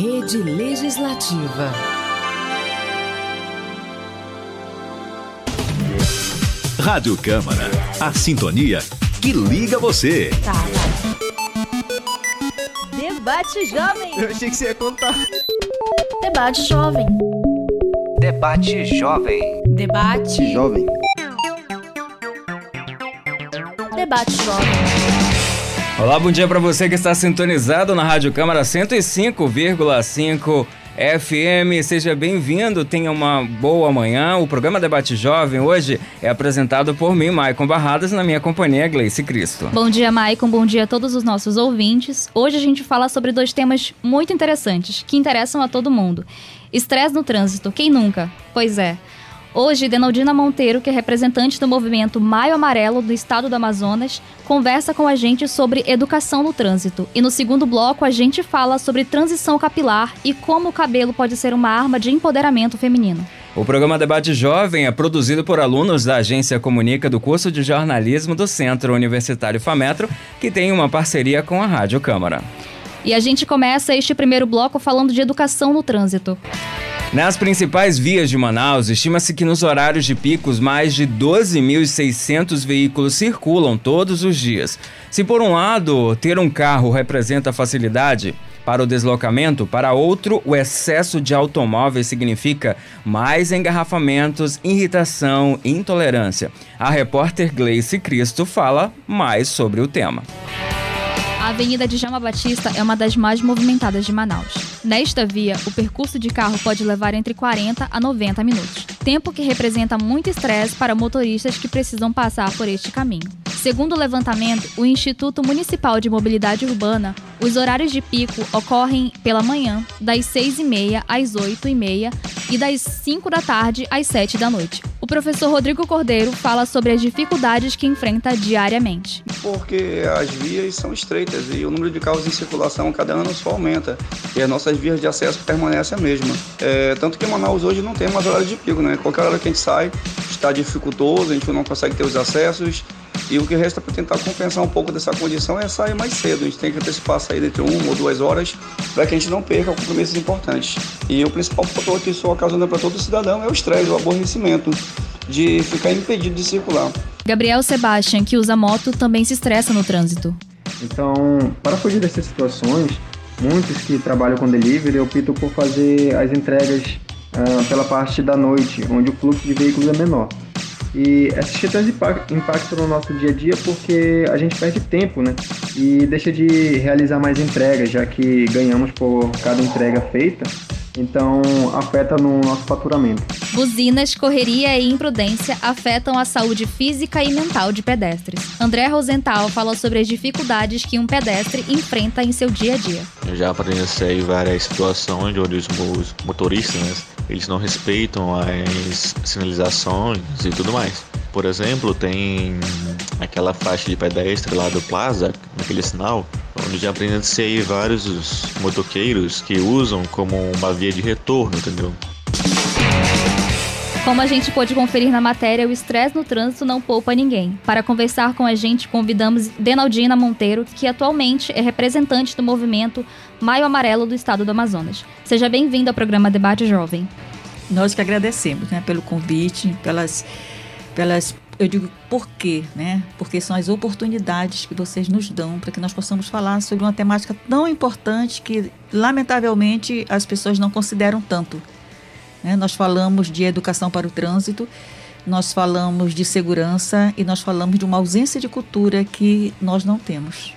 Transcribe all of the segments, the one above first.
Rede Legislativa. Rádio Câmara. A sintonia que liga você. Tá, Debate Jovem. Eu achei que você ia contar. Debate Jovem. Debate Jovem. Debate Jovem. Debate Jovem. Olá, bom dia para você que está sintonizado na Rádio Câmara 105,5 FM. Seja bem-vindo, tenha uma boa manhã. O programa Debate Jovem hoje é apresentado por mim, Maicon Barradas, na minha companhia Gleice Cristo. Bom dia, Maicon. Bom dia a todos os nossos ouvintes. Hoje a gente fala sobre dois temas muito interessantes que interessam a todo mundo. Estresse no trânsito, quem nunca? Pois é. Hoje, Denaldina Monteiro, que é representante do movimento Maio Amarelo do estado do Amazonas, conversa com a gente sobre educação no trânsito. E no segundo bloco, a gente fala sobre transição capilar e como o cabelo pode ser uma arma de empoderamento feminino. O programa Debate Jovem é produzido por alunos da Agência Comunica do curso de jornalismo do Centro Universitário FAMetro, que tem uma parceria com a Rádio Câmara. E a gente começa este primeiro bloco falando de educação no trânsito. Nas principais vias de Manaus, estima-se que nos horários de picos mais de 12.600 veículos circulam todos os dias. Se por um lado ter um carro representa facilidade para o deslocamento, para outro o excesso de automóveis significa mais engarrafamentos, irritação e intolerância. A repórter Gleice Cristo fala mais sobre o tema. A Avenida de Jama Batista é uma das mais movimentadas de Manaus. Nesta via, o percurso de carro pode levar entre 40 a 90 minutos, tempo que representa muito estresse para motoristas que precisam passar por este caminho. Segundo o levantamento, o Instituto Municipal de Mobilidade Urbana, os horários de pico ocorrem pela manhã, das 6h30 às 8h30 e das 5 da tarde às 7 da noite. O professor Rodrigo Cordeiro fala sobre as dificuldades que enfrenta diariamente. Porque as vias são estreitas e o número de carros em circulação cada ano só aumenta e as nossas vias de acesso permanecem a mesma. É, tanto que Manaus hoje não tem mais horário de pico, né? Qualquer hora que a gente sai está dificultoso, a gente não consegue ter os acessos e o que resta para tentar compensar um pouco dessa condição é sair mais cedo. A gente tem que antecipar a saída entre uma ou duas horas para que a gente não perca compromissos importantes. E o principal fator que isso ocasiona para todo cidadão é o estresse, o aborrecimento de ficar impedido de circular. Gabriel Sebastian, que usa moto, também se estressa no trânsito. Então, para fugir dessas situações, muitos que trabalham com delivery optam por fazer as entregas uh, pela parte da noite, onde o fluxo de veículos é menor. E essas questões impactam no nosso dia a dia porque a gente perde tempo, né? E deixa de realizar mais entregas, já que ganhamos por cada entrega feita então afeta no nosso faturamento. Buzinas, correria e imprudência afetam a saúde física e mental de pedestres. André Rosenthal fala sobre as dificuldades que um pedestre enfrenta em seu dia a dia. Eu já presenciei várias situações onde os motoristas né, eles não respeitam as sinalizações e tudo mais. Por exemplo, tem aquela faixa de pedestre lá do Plaza, naquele sinal, onde já presenciei vários motoqueiros que usam como uma via de retorno, entendeu? Como a gente pôde conferir na matéria, o estresse no trânsito não poupa ninguém. Para conversar com a gente, convidamos Denaldina Monteiro, que atualmente é representante do movimento Maio Amarelo do Estado do Amazonas. Seja bem-vindo ao programa Debate Jovem. Nós que agradecemos né, pelo convite, pelas, pelas eu digo por quê, né? Porque são as oportunidades que vocês nos dão para que nós possamos falar sobre uma temática tão importante que, lamentavelmente, as pessoas não consideram tanto. Né? Nós falamos de educação para o trânsito, nós falamos de segurança e nós falamos de uma ausência de cultura que nós não temos.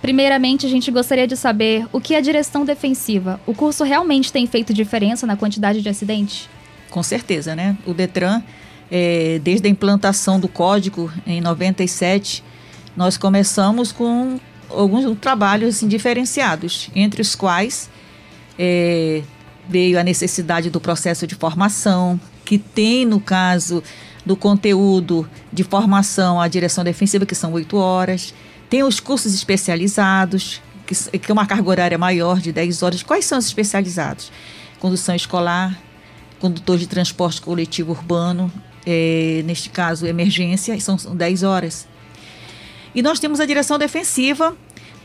Primeiramente, a gente gostaria de saber o que é a direção defensiva. O curso realmente tem feito diferença na quantidade de acidentes? Com certeza, né? O Detran é, desde a implantação do código em 97, nós começamos com alguns trabalhos assim, diferenciados, entre os quais é, veio a necessidade do processo de formação, que tem, no caso do conteúdo de formação à direção defensiva, que são oito horas, tem os cursos especializados, que, que é uma carga horária maior de 10 horas. Quais são os especializados? Condução escolar, condutor de transporte coletivo urbano, é, neste caso, emergência, são 10 horas. E nós temos a direção defensiva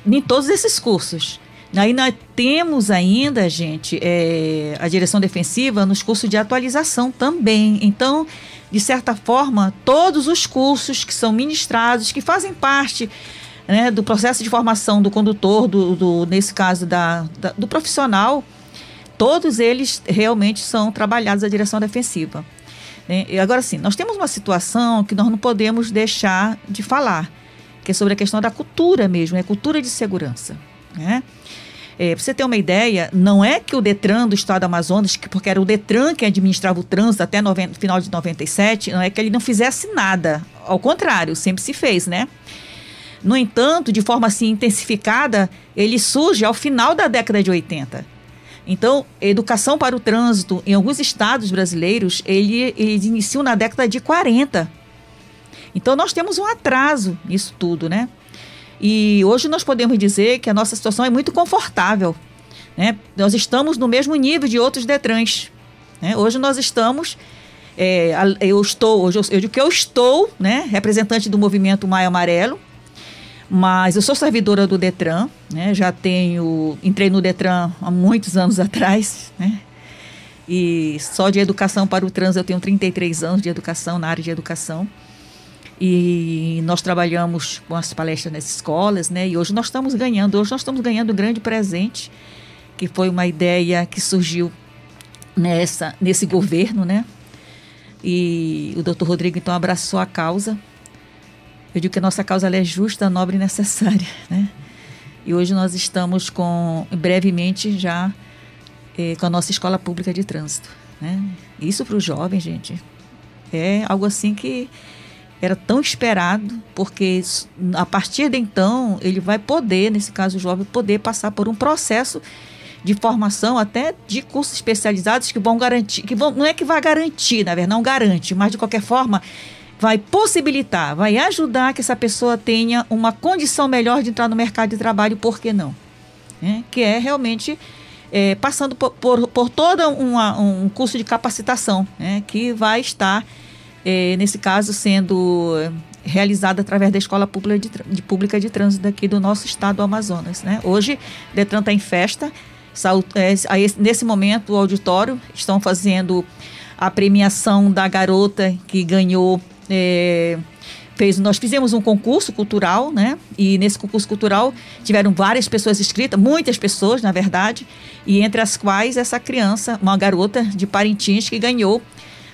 em todos esses cursos. Aí nós temos ainda, gente, é, a direção defensiva nos cursos de atualização também. Então, de certa forma, todos os cursos que são ministrados, que fazem parte né, do processo de formação do condutor, do, do nesse caso da, da, do profissional, todos eles realmente são trabalhados a direção defensiva. Né? E agora sim, nós temos uma situação que nós não podemos deixar de falar, que é sobre a questão da cultura mesmo, é cultura de segurança. Né? É, para você ter uma ideia, não é que o Detran do Estado do Amazonas, que, porque era o Detran que administrava o trânsito até no final de 97, não é que ele não fizesse nada. Ao contrário, sempre se fez, né? No entanto, de forma assim intensificada, ele surge ao final da década de 80. Então, educação para o trânsito em alguns estados brasileiros, ele, eles iniciam na década de 40. Então, nós temos um atraso nisso tudo, né? E hoje nós podemos dizer que a nossa situação é muito confortável. Né? Nós estamos no mesmo nível de outros Detrans. Né? Hoje nós estamos. É, eu estou, hoje eu, eu digo que eu estou, né, representante do movimento Maio Amarelo, mas eu sou servidora do Detran, né? Já tenho, entrei no Detran há muitos anos atrás, né? E só de educação para o trans eu tenho 33 anos de educação na área de educação. E nós trabalhamos com as palestras nas escolas, né? E hoje nós estamos ganhando, hoje nós estamos ganhando um grande presente, que foi uma ideia que surgiu nessa nesse governo, né? E o doutor Rodrigo então abraçou a causa eu digo que a nossa causa é justa, nobre e necessária, né? E hoje nós estamos com, brevemente já, eh, com a nossa escola pública de trânsito, né? Isso para o jovem, gente, é algo assim que era tão esperado, porque a partir de então ele vai poder, nesse caso o jovem, poder passar por um processo de formação até de cursos especializados que vão garantir, que vão, não é que vai garantir, na verdade, não garante, mas de qualquer forma vai possibilitar, vai ajudar que essa pessoa tenha uma condição melhor de entrar no mercado de trabalho, por que não? É, que é realmente é, passando por, por, por todo um curso de capacitação, né, que vai estar, é, nesse caso, sendo realizado através da Escola Pública de, de, Pública de Trânsito aqui do nosso estado do Amazonas. Né? Hoje, Detran está em festa, é, nesse momento o auditório estão fazendo a premiação da garota que ganhou é, fez, nós fizemos um concurso cultural, né? E nesse concurso cultural tiveram várias pessoas inscritas, muitas pessoas, na verdade, e entre as quais essa criança, uma garota de Parintins que ganhou,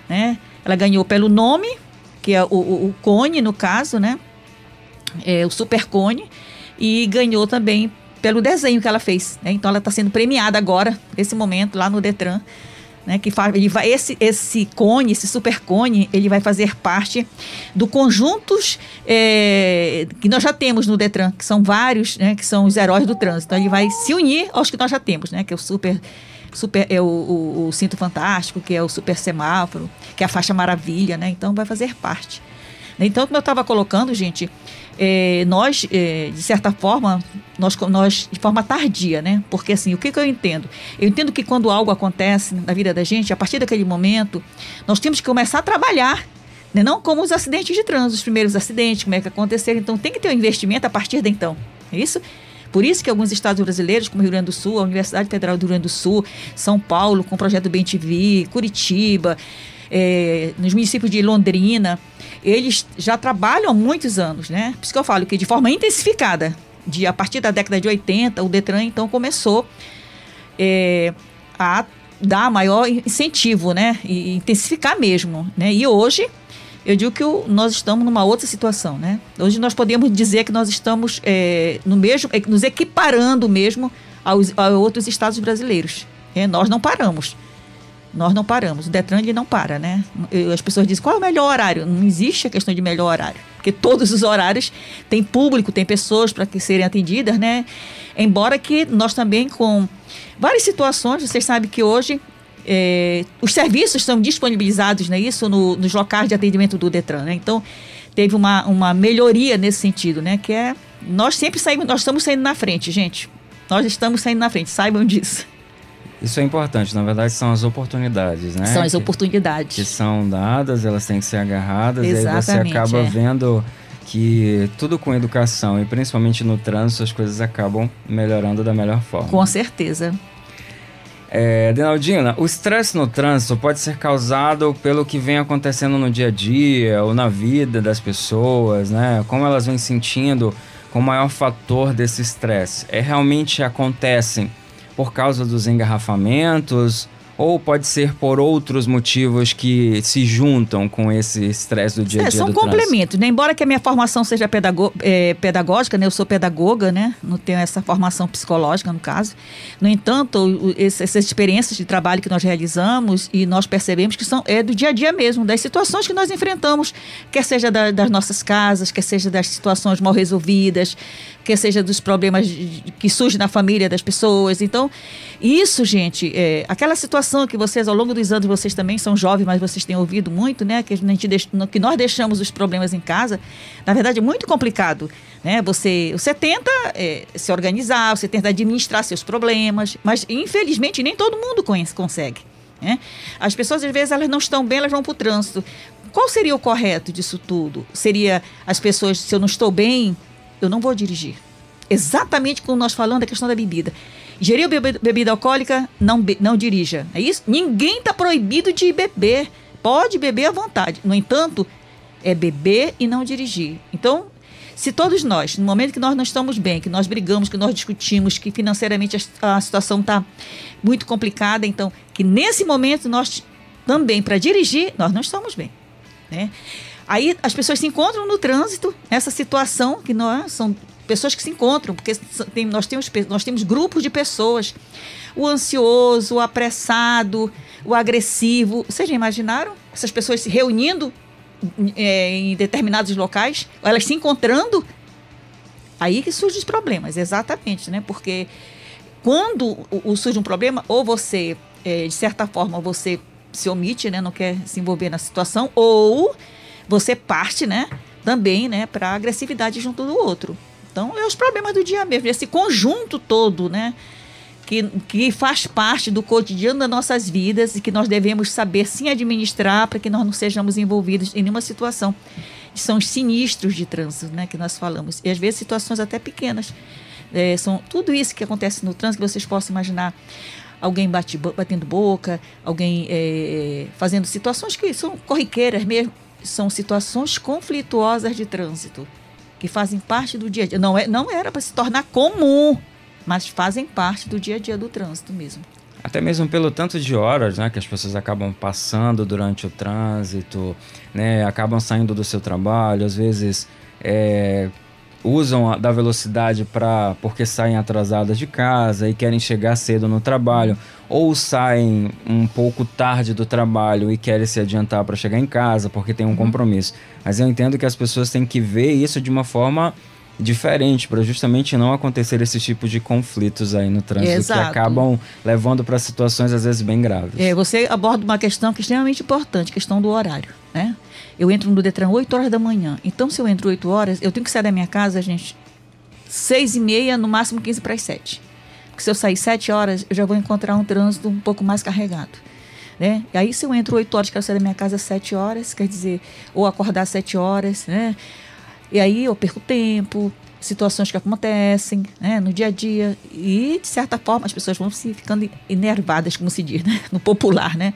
né? Ela ganhou pelo nome, que é o, o, o Cone, no caso, né? É, o Super Cone, e ganhou também pelo desenho que ela fez. Né? Então ela está sendo premiada agora, nesse momento, lá no Detran né, que ele vai, esse, esse cone, esse super cone, ele vai fazer parte do conjuntos é, que nós já temos no Detran, que são vários, né, que são os heróis do trânsito. Então ele vai se unir aos que nós já temos, né, que é o super super é o, o, o, cinto fantástico, que é o super semáforo, que é a faixa maravilha, né? Então vai fazer parte. Então, como eu estava colocando, gente, é, nós, é, de certa forma, nós, nós, de forma tardia, né? Porque assim, o que, que eu entendo? Eu entendo que quando algo acontece na vida da gente, a partir daquele momento, nós temos que começar a trabalhar né? não como os acidentes de trânsito, os primeiros acidentes, como é que aconteceram. Então, tem que ter um investimento a partir de então. É isso? Por isso que alguns estados brasileiros, como Rio Grande do Sul, a Universidade Federal do Rio Grande do Sul, São Paulo, com o projeto Bem TV, Curitiba, é, nos municípios de Londrina, eles já trabalham há muitos anos, né? Por isso que eu falo que de forma intensificada, de a partir da década de 80, o Detran então começou é, a dar maior incentivo, né? E intensificar mesmo, né? E hoje eu digo que o, nós estamos numa outra situação, né? Hoje nós podemos dizer que nós estamos é, no mesmo, é, nos equiparando mesmo aos, a outros estados brasileiros. É, nós não paramos. Nós não paramos. O Detran ele não para, né? As pessoas dizem qual é o melhor horário? Não existe a questão de melhor horário, porque todos os horários têm público, tem pessoas para que serem atendidas, né? Embora que nós também com várias situações, vocês sabem que hoje é, os serviços são disponibilizados, né? Isso no, nos locais de atendimento do Detran, né? Então teve uma, uma melhoria nesse sentido, né? Que é nós sempre saímos, nós estamos saindo na frente, gente. Nós estamos saindo na frente, saibam disso. Isso é importante, na verdade são as oportunidades, né? São as oportunidades. Que, que são dadas, elas têm que ser agarradas, Exatamente, e aí você acaba é. vendo que tudo com educação e principalmente no trânsito as coisas acabam melhorando da melhor forma. Com certeza. É, Denaldina, o estresse no trânsito pode ser causado pelo que vem acontecendo no dia a dia ou na vida das pessoas, né? Como elas vêm sentindo com o maior fator desse estresse. É realmente acontecem por causa dos engarrafamentos ou pode ser por outros motivos que se juntam com esse estresse do dia a dia é, são complementos, né? Embora que a minha formação seja pedago é, pedagógica, né? Eu sou pedagoga, né? Não tenho essa formação psicológica, no caso. No entanto, essas experiências de trabalho que nós realizamos e nós percebemos que são é do dia a dia mesmo, das situações que nós enfrentamos, quer seja da, das nossas casas, quer seja das situações mal resolvidas, quer seja dos problemas que surgem na família das pessoas. Então, isso, gente, é, aquela situação que vocês, ao longo dos anos, vocês também são jovens, mas vocês têm ouvido muito, né? Que, a gente que nós deixamos os problemas em casa, na verdade, é muito complicado. Né? Você, você tenta é, se organizar, você tenta administrar seus problemas, mas infelizmente nem todo mundo conhece, consegue. Né? As pessoas, às vezes, elas não estão bem, elas vão para o trânsito. Qual seria o correto disso tudo? Seria as pessoas, se eu não estou bem, eu não vou dirigir. Exatamente como nós falamos da questão da bebida. Ingeriu bebida alcoólica, não, be não dirija. É isso? Ninguém está proibido de beber. Pode beber à vontade. No entanto, é beber e não dirigir. Então, se todos nós, no momento que nós não estamos bem, que nós brigamos, que nós discutimos, que financeiramente a, a situação está muito complicada, então, que nesse momento nós também, para dirigir, nós não estamos bem. Né? Aí as pessoas se encontram no trânsito, nessa situação que nós são pessoas que se encontram, porque tem, nós, temos, nós temos grupos de pessoas. O ansioso, o apressado, o agressivo. Vocês já imaginaram essas pessoas se reunindo é, em determinados locais? Elas se encontrando? Aí que surgem os problemas, exatamente, né? Porque quando surge um problema, ou você, é, de certa forma, você se omite, né? Não quer se envolver na situação, ou você parte, né? Também, né? Para agressividade junto do outro. Então, é os problemas do dia mesmo, esse conjunto todo, né? Que, que faz parte do cotidiano das nossas vidas e que nós devemos saber sim administrar para que nós não sejamos envolvidos em nenhuma situação. São os sinistros de trânsito, né? Que nós falamos. E às vezes situações até pequenas. É, são tudo isso que acontece no trânsito que vocês possam imaginar alguém bate, batendo boca, alguém é, fazendo situações que são corriqueiras mesmo, são situações conflituosas de trânsito que fazem parte do dia a dia. Não, é, não era para se tornar comum, mas fazem parte do dia a dia do trânsito mesmo. Até mesmo pelo tanto de horas né, que as pessoas acabam passando durante o trânsito, né, acabam saindo do seu trabalho, às vezes é, usam a, da velocidade para porque saem atrasadas de casa e querem chegar cedo no trabalho, ou saem um pouco tarde do trabalho e querem se adiantar para chegar em casa porque tem um uhum. compromisso. Mas eu entendo que as pessoas têm que ver isso de uma forma diferente para justamente não acontecer esse tipo de conflitos aí no trânsito Exato. que acabam levando para situações às vezes bem graves. É, você aborda uma questão que é extremamente importante, questão do horário, né? Eu entro no Detran 8 horas da manhã. Então, se eu entro 8 horas, eu tenho que sair da minha casa, gente, 6 e meia, no máximo 15 para as 7. Porque se eu sair 7 horas, eu já vou encontrar um trânsito um pouco mais carregado. Né? E aí, se eu entro 8 horas, quero sair da minha casa 7 horas, quer dizer, ou acordar 7 horas, né? E aí eu perco tempo, situações que acontecem né, no dia a dia. E, de certa forma, as pessoas vão se ficando enervadas, como se diz, né? no popular, né?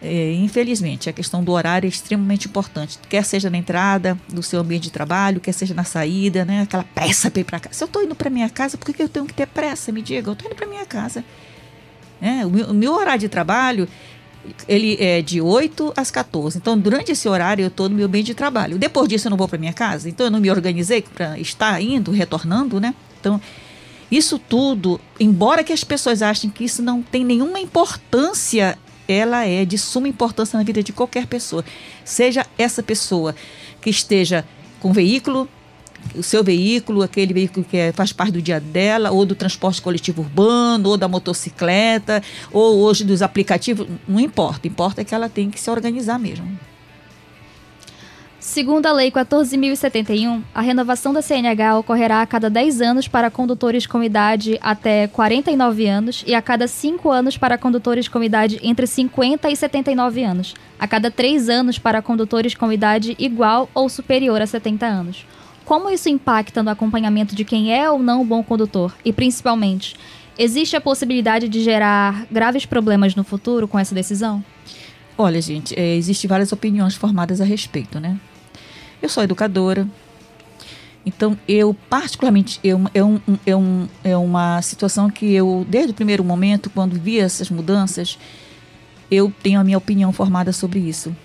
É, infelizmente, a questão do horário é extremamente importante, quer seja na entrada do seu ambiente de trabalho, quer seja na saída, né? Aquela pressa para ir para casa. Se eu estou indo para minha casa, por que eu tenho que ter pressa? Me diga, eu estou indo para minha casa. É, o, meu, o, meu, horário de trabalho ele é de 8 às 14. Então, durante esse horário, eu estou no meu ambiente de trabalho. Depois disso, eu não vou para minha casa. Então, eu não me organizei para estar indo, retornando, né? Então, isso tudo, embora que as pessoas achem que isso não tem nenhuma importância ela é de suma importância na vida de qualquer pessoa. Seja essa pessoa que esteja com veículo, o seu veículo, aquele veículo que é, faz parte do dia dela, ou do transporte coletivo urbano, ou da motocicleta, ou hoje dos aplicativos, não importa. Importa é que ela tem que se organizar mesmo. Segundo a Lei 14.071, a renovação da CNH ocorrerá a cada 10 anos para condutores com idade até 49 anos e a cada 5 anos para condutores com idade entre 50 e 79 anos, a cada 3 anos para condutores com idade igual ou superior a 70 anos. Como isso impacta no acompanhamento de quem é ou não um bom condutor? E principalmente, existe a possibilidade de gerar graves problemas no futuro com essa decisão? Olha, gente, é, existem várias opiniões formadas a respeito, né? Eu sou educadora, então eu particularmente eu, é, um, é, um, é uma situação que eu desde o primeiro momento quando vi essas mudanças eu tenho a minha opinião formada sobre isso.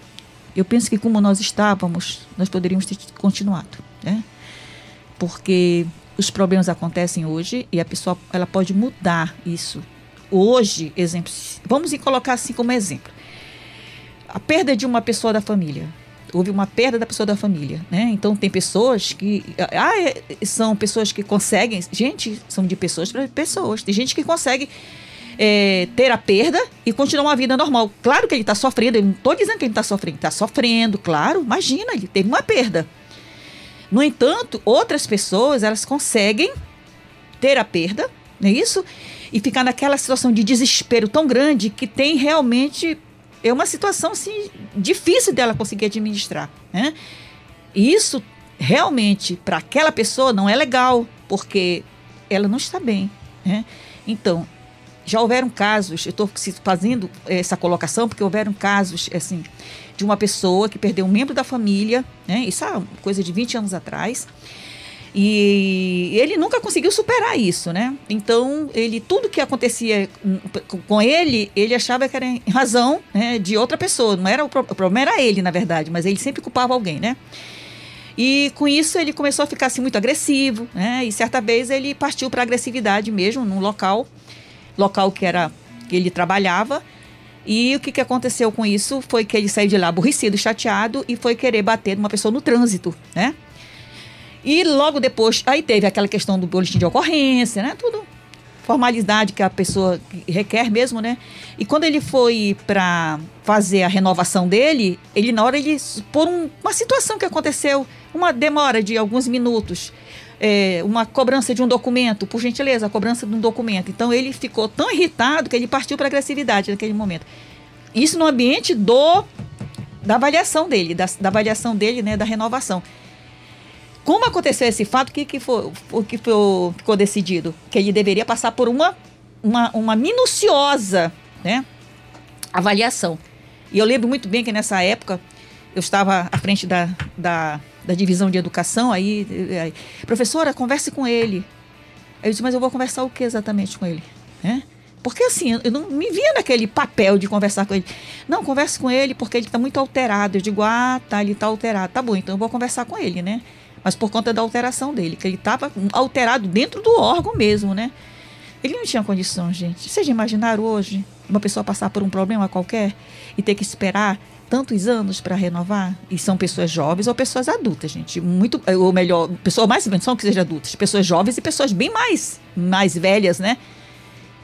Eu penso que como nós estávamos nós poderíamos ter continuado, né? Porque os problemas acontecem hoje e a pessoa ela pode mudar isso. Hoje, exemplo, vamos colocar assim como exemplo. A perda de uma pessoa da família houve uma perda da pessoa da família, né? Então tem pessoas que ah, é, são pessoas que conseguem, gente, são de pessoas para pessoas. Tem gente que consegue é, ter a perda e continuar uma vida normal. Claro que ele está sofrendo, eu não estou dizendo que ele está sofrendo, está sofrendo, claro, imagina, ele teve uma perda. No entanto, outras pessoas, elas conseguem ter a perda, não é isso? E ficar naquela situação de desespero tão grande que tem realmente é uma situação assim, difícil dela conseguir administrar. Né? E isso realmente para aquela pessoa não é legal, porque ela não está bem. Né? Então, já houveram casos, eu estou fazendo essa colocação porque houveram casos assim de uma pessoa que perdeu um membro da família, né? isso é coisa de 20 anos atrás, e ele nunca conseguiu superar isso, né? Então, ele tudo que acontecia com ele, ele achava que era em razão né, de outra pessoa. Não era o, o problema era ele, na verdade, mas ele sempre culpava alguém, né? E com isso ele começou a ficar assim, muito agressivo, né? E certa vez ele partiu para agressividade mesmo num local, local que era que ele trabalhava. E o que, que aconteceu com isso foi que ele saiu de lá aborrecido, chateado e foi querer bater numa pessoa no trânsito, né? E logo depois, aí teve aquela questão do boletim de ocorrência, né? Tudo formalidade que a pessoa requer mesmo, né? E quando ele foi para fazer a renovação dele, ele na hora ele por um, uma situação que aconteceu, uma demora de alguns minutos, é, uma cobrança de um documento, por gentileza, a cobrança de um documento. Então ele ficou tão irritado que ele partiu para agressividade naquele momento. Isso no ambiente do da avaliação dele, da, da avaliação dele, né, da renovação. Como aconteceu esse fato? O que, que, foi, o que foi, ficou decidido? Que ele deveria passar por uma, uma, uma minuciosa né, avaliação. E eu lembro muito bem que nessa época eu estava à frente da, da, da divisão de educação, aí, aí, professora, converse com ele. Aí eu disse, mas eu vou conversar o que exatamente com ele? Né? Porque assim, eu não me via naquele papel de conversar com ele. Não, converse com ele porque ele está muito alterado. Eu digo, ah, tá, ele está alterado. Tá bom, então eu vou conversar com ele, né? Mas por conta da alteração dele, que ele estava alterado dentro do órgão mesmo, né? Ele não tinha condição, gente. Vocês imaginaram hoje uma pessoa passar por um problema qualquer e ter que esperar tantos anos para renovar? E são pessoas jovens ou pessoas adultas, gente. Muito, ou melhor, pessoas mais são que sejam adultas, pessoas jovens e pessoas bem mais, mais velhas, né?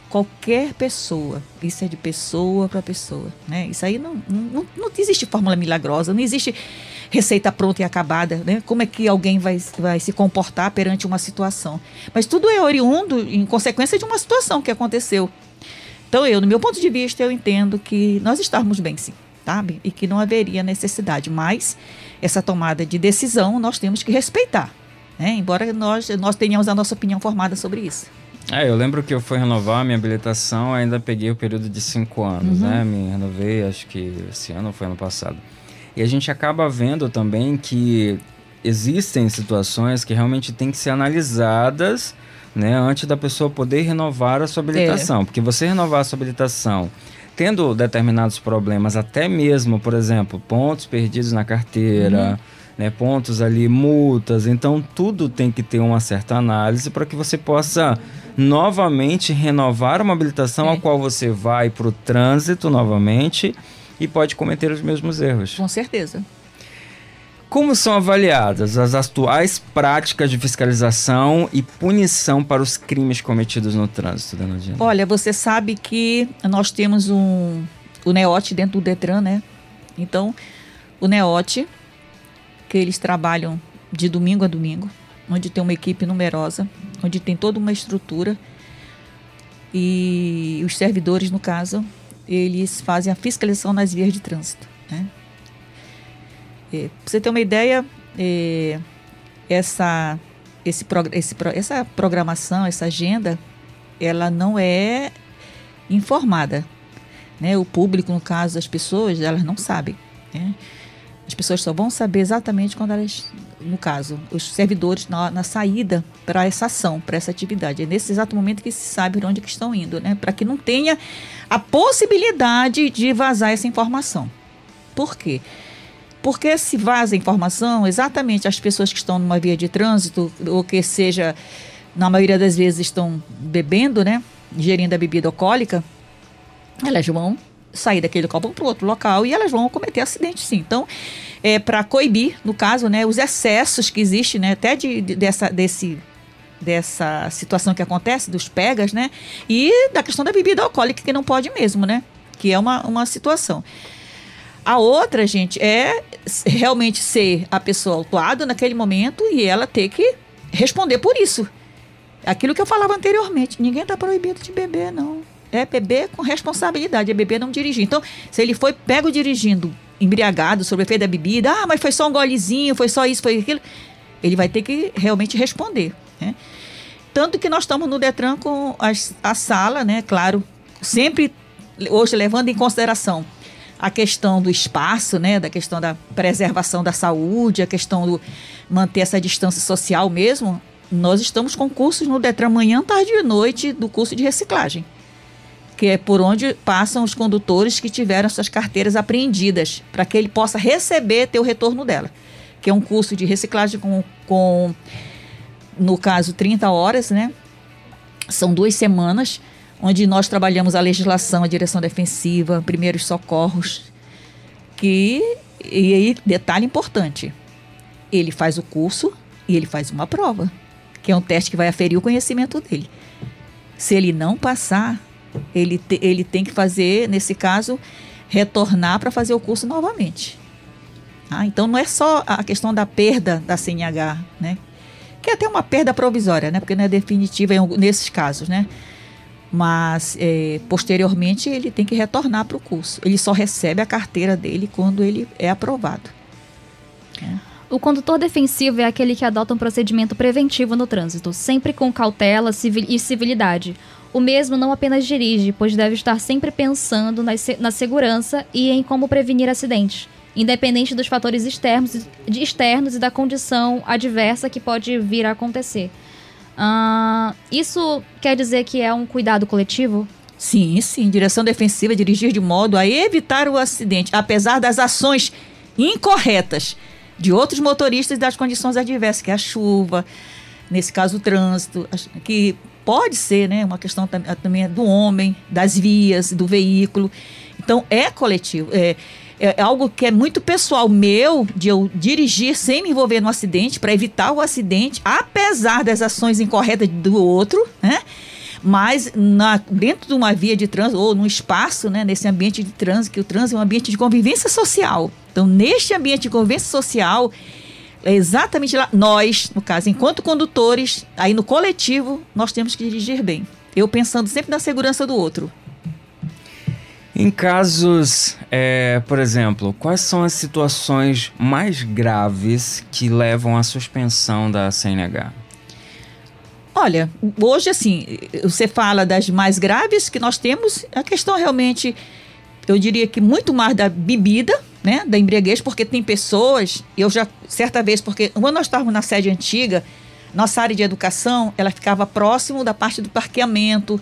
Qualquer pessoa, isso é de pessoa para pessoa, né? Isso aí não, não, não existe fórmula milagrosa, não existe receita pronta e acabada, né? Como é que alguém vai, vai se comportar perante uma situação? Mas tudo é oriundo em consequência de uma situação que aconteceu. Então, eu, no meu ponto de vista, eu entendo que nós estamos bem, sim, sabe? E que não haveria necessidade. Mas essa tomada de decisão nós temos que respeitar, né? Embora nós, nós tenhamos a nossa opinião formada sobre isso. É, eu lembro que eu fui renovar a minha habilitação, ainda peguei o período de cinco anos, uhum. né? Me renovei, acho que esse ano ou foi ano passado. E a gente acaba vendo também que existem situações que realmente têm que ser analisadas né, antes da pessoa poder renovar a sua habilitação. É. Porque você renovar a sua habilitação tendo determinados problemas, até mesmo, por exemplo, pontos perdidos na carteira, uhum. né, pontos ali, multas, então tudo tem que ter uma certa análise para que você possa novamente renovar uma habilitação é. a qual você vai para o trânsito novamente e pode cometer os mesmos erros. Com certeza. Como são avaliadas as atuais práticas de fiscalização e punição para os crimes cometidos no trânsito, dona Dina? Olha, você sabe que nós temos um, o NEOT dentro do DETRAN, né? Então, o NEOT, que eles trabalham de domingo a domingo, onde tem uma equipe numerosa, onde tem toda uma estrutura e os servidores, no caso, eles fazem a fiscalização nas vias de trânsito. Né? É, pra você ter uma ideia, é, essa, esse, esse, essa programação, essa agenda, ela não é informada. Né? O público, no caso, as pessoas, elas não sabem. Né? As pessoas só vão saber exatamente quando elas, no caso, os servidores na, na saída para essa ação, para essa atividade. É nesse exato momento que se sabe onde que estão indo, né? Para que não tenha a possibilidade de vazar essa informação. Por quê? Porque se vaza informação, exatamente as pessoas que estão numa via de trânsito, ou que seja, na maioria das vezes estão bebendo, né? Ingerindo a bebida alcoólica, elas vão sair daquele local para outro local e elas vão cometer acidente sim. Então, é para coibir, no caso, né, os excessos que existem, né, até de, de, dessa desse dessa situação que acontece dos pegas, né, e da questão da bebida alcoólica que não pode mesmo, né, que é uma, uma situação. A outra, gente, é realmente ser a pessoa autuada naquele momento e ela ter que responder por isso. Aquilo que eu falava anteriormente, ninguém está proibido de beber, não é beber com responsabilidade, é beber não dirigir. Então, se ele foi pego dirigindo embriagado, sob efeito da bebida, ah, mas foi só um golezinho, foi só isso, foi aquilo, ele vai ter que realmente responder. Né? Tanto que nós estamos no Detran com a sala, né? Claro, sempre hoje levando em consideração a questão do espaço, né, da questão da preservação da saúde, a questão do manter essa distância social mesmo, nós estamos com cursos no Detran manhã, tarde e noite do curso de reciclagem que é por onde passam os condutores que tiveram suas carteiras apreendidas, para que ele possa receber ter o retorno dela, que é um curso de reciclagem com, com no caso, 30 horas, né? São duas semanas, onde nós trabalhamos a legislação, a direção defensiva, primeiros socorros, que, e aí, detalhe importante, ele faz o curso e ele faz uma prova, que é um teste que vai aferir o conhecimento dele. Se ele não passar, ele, te, ele tem que fazer, nesse caso, retornar para fazer o curso novamente. Ah, então não é só a questão da perda da CNH, né? Que é até uma perda provisória, né? Porque não é definitiva em, nesses casos, né? Mas é, posteriormente ele tem que retornar para o curso. Ele só recebe a carteira dele quando ele é aprovado. É. O condutor defensivo é aquele que adota um procedimento preventivo no trânsito, sempre com cautela e civilidade, o mesmo não apenas dirige, pois deve estar sempre pensando na, segurança e em como prevenir acidentes, independente dos fatores externos, externos e da condição adversa que pode vir a acontecer. Uh, isso quer dizer que é um cuidado coletivo? Sim, sim. Direção defensiva é dirigir de modo a evitar o acidente, apesar das ações incorretas de outros motoristas e das condições adversas, que é a chuva, nesse caso o trânsito, que pode ser né, uma questão também do homem, das vias, do veículo. Então, é coletivo. É, é algo que é muito pessoal meu, de eu dirigir sem me envolver no acidente, para evitar o acidente, apesar das ações incorretas do outro, né? Mas na, dentro de uma via de trânsito, ou num espaço, né, nesse ambiente de trânsito, que o trânsito é um ambiente de convivência social. Então, neste ambiente de convivência social, é exatamente lá. Nós, no caso, enquanto condutores, aí no coletivo, nós temos que dirigir bem. Eu pensando sempre na segurança do outro. Em casos, é, por exemplo, quais são as situações mais graves que levam à suspensão da CNH? Olha, hoje assim, você fala das mais graves que nós temos, a questão realmente, eu diria que muito mais da bebida, né, da embriaguez, porque tem pessoas, eu já, certa vez, porque quando nós estávamos na sede antiga, nossa área de educação, ela ficava próximo da parte do parqueamento,